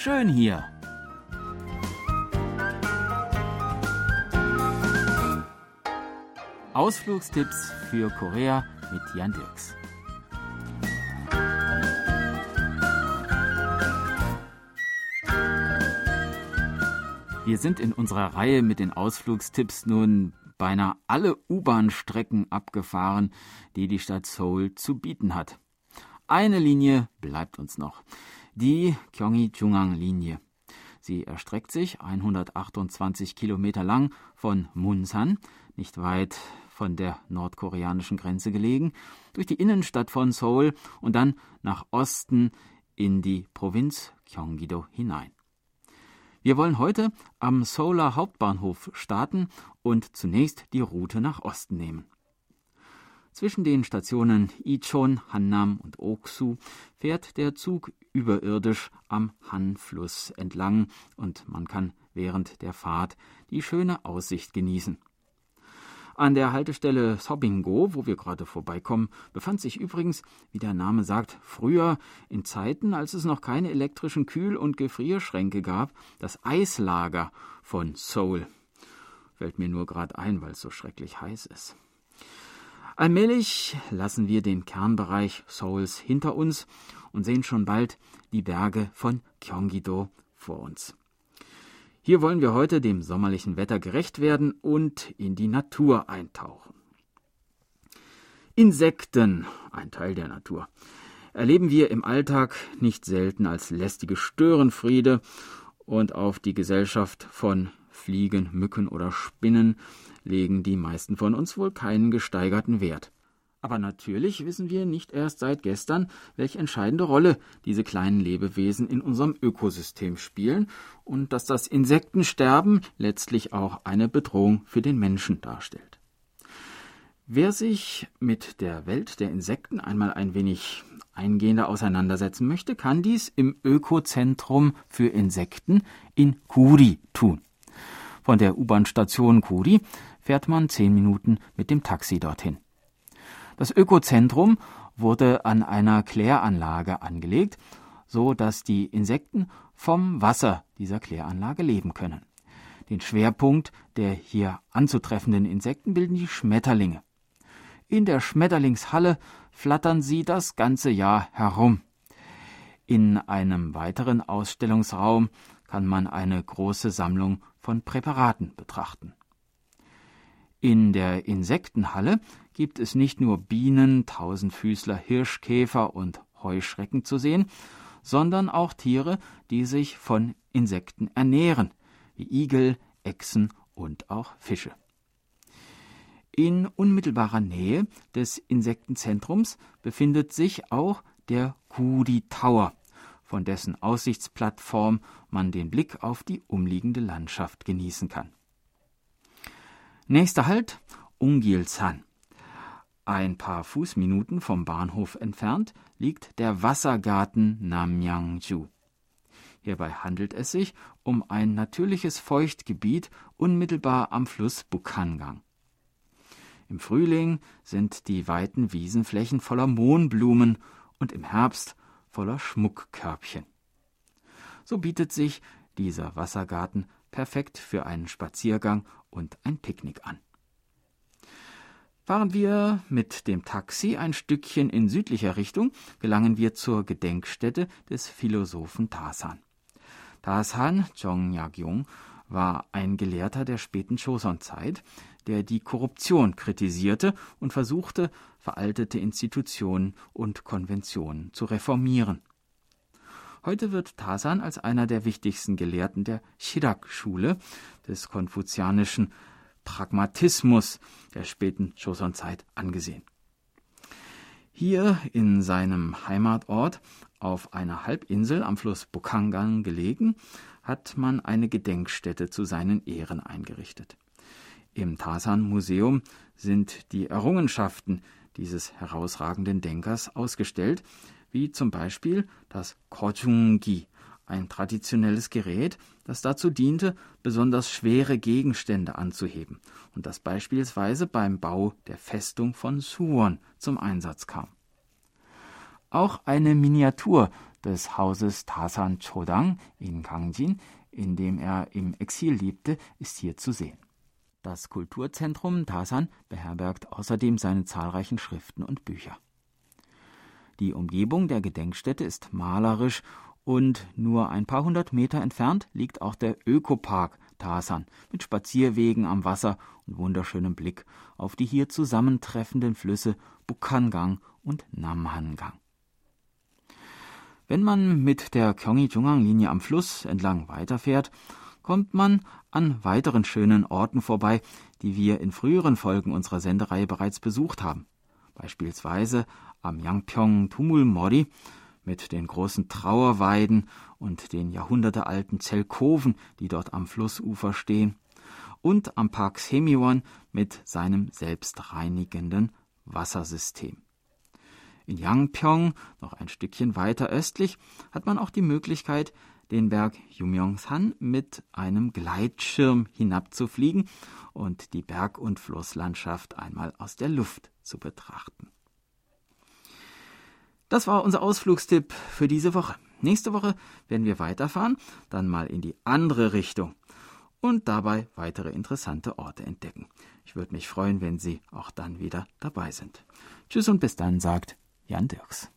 schön hier. Ausflugstipps für Korea mit Jan Dirks. Wir sind in unserer Reihe mit den Ausflugstipps nun beinahe alle U-Bahn-Strecken abgefahren, die die Stadt Seoul zu bieten hat. Eine Linie bleibt uns noch, die Gyeonggi-Jungang-Linie. Sie erstreckt sich 128 Kilometer lang von Munsan, nicht weit von der nordkoreanischen Grenze gelegen, durch die Innenstadt von Seoul und dann nach Osten in die Provinz Gyeonggi-do hinein. Wir wollen heute am Seouler Hauptbahnhof starten und zunächst die Route nach Osten nehmen. Zwischen den Stationen Ichon, Hannam und Oksu fährt der Zug überirdisch am Han-Fluss entlang und man kann während der Fahrt die schöne Aussicht genießen. An der Haltestelle Sobingo, wo wir gerade vorbeikommen, befand sich übrigens, wie der Name sagt, früher, in Zeiten, als es noch keine elektrischen Kühl- und Gefrierschränke gab, das Eislager von Seoul. Fällt mir nur gerade ein, weil es so schrecklich heiß ist. Allmählich lassen wir den Kernbereich Seouls hinter uns und sehen schon bald die Berge von Gyeonggi-do vor uns. Hier wollen wir heute dem sommerlichen Wetter gerecht werden und in die Natur eintauchen. Insekten, ein Teil der Natur, erleben wir im Alltag nicht selten als lästige Störenfriede und auf die Gesellschaft von Fliegen, Mücken oder Spinnen legen die meisten von uns wohl keinen gesteigerten Wert. Aber natürlich wissen wir nicht erst seit gestern, welche entscheidende Rolle diese kleinen Lebewesen in unserem Ökosystem spielen und dass das Insektensterben letztlich auch eine Bedrohung für den Menschen darstellt. Wer sich mit der Welt der Insekten einmal ein wenig eingehender auseinandersetzen möchte, kann dies im Ökozentrum für Insekten in Kuri tun. Von der U-Bahn-Station Kuri fährt man zehn Minuten mit dem Taxi dorthin. Das Ökozentrum wurde an einer Kläranlage angelegt, so dass die Insekten vom Wasser dieser Kläranlage leben können. Den Schwerpunkt der hier anzutreffenden Insekten bilden die Schmetterlinge. In der Schmetterlingshalle flattern sie das ganze Jahr herum. In einem weiteren Ausstellungsraum kann man eine große Sammlung von Präparaten betrachten. In der Insektenhalle gibt es nicht nur Bienen, Tausendfüßler, Hirschkäfer und Heuschrecken zu sehen, sondern auch Tiere, die sich von Insekten ernähren, wie Igel, Echsen und auch Fische. In unmittelbarer Nähe des Insektenzentrums befindet sich auch der Kudi Tower, von dessen Aussichtsplattform man den Blick auf die umliegende Landschaft genießen kann. Nächster Halt Ungilsan. Ein paar Fußminuten vom Bahnhof entfernt liegt der Wassergarten Namyangju. Hierbei handelt es sich um ein natürliches Feuchtgebiet unmittelbar am Fluss Bukhangang. Im Frühling sind die weiten Wiesenflächen voller Mohnblumen und im Herbst voller Schmuckkörbchen. So bietet sich dieser Wassergarten perfekt für einen Spaziergang und ein Picknick an. Fahren wir mit dem Taxi ein Stückchen in südlicher Richtung, gelangen wir zur Gedenkstätte des Philosophen Tasan. Tasan Jong-Yak-Jung war ein Gelehrter der späten Joseon-Zeit, der die Korruption kritisierte und versuchte, veraltete Institutionen und Konventionen zu reformieren. Heute wird Tasan als einer der wichtigsten Gelehrten der Shirak-Schule des konfuzianischen Pragmatismus der späten Joseon-Zeit angesehen. Hier in seinem Heimatort auf einer Halbinsel am Fluss Bukhangan gelegen, hat man eine Gedenkstätte zu seinen Ehren eingerichtet. Im Tasan-Museum sind die Errungenschaften dieses herausragenden Denkers ausgestellt, wie zum Beispiel das Kojungi, ein traditionelles Gerät, das dazu diente, besonders schwere Gegenstände anzuheben und das beispielsweise beim Bau der Festung von Suwon zum Einsatz kam. Auch eine Miniatur des Hauses Tasan Chodang in Gangjin, in dem er im Exil lebte, ist hier zu sehen. Das Kulturzentrum Tasan beherbergt außerdem seine zahlreichen Schriften und Bücher. Die Umgebung der Gedenkstätte ist malerisch und nur ein paar hundert Meter entfernt liegt auch der Ökopark Tasan mit Spazierwegen am Wasser und wunderschönem Blick auf die hier zusammentreffenden Flüsse Bukhangang und Namhangang. Wenn man mit der Gyeonggi-Jungang-Linie am Fluss entlang weiterfährt, kommt man an weiteren schönen Orten vorbei, die wir in früheren Folgen unserer Sendereihe bereits besucht haben. Beispielsweise am Yangpyeong Tumul Mori mit den großen Trauerweiden und den jahrhundertealten Zelkoven, die dort am Flussufer stehen, und am Park Semiwon mit seinem selbstreinigenden Wassersystem. In Yangpyeong, noch ein Stückchen weiter östlich, hat man auch die Möglichkeit, den Berg Yumyongsan mit einem Gleitschirm hinabzufliegen und die Berg- und Flusslandschaft einmal aus der Luft zu betrachten. Das war unser Ausflugstipp für diese Woche. Nächste Woche werden wir weiterfahren, dann mal in die andere Richtung und dabei weitere interessante Orte entdecken. Ich würde mich freuen, wenn Sie auch dann wieder dabei sind. Tschüss und bis dann, sagt Jan Dirks.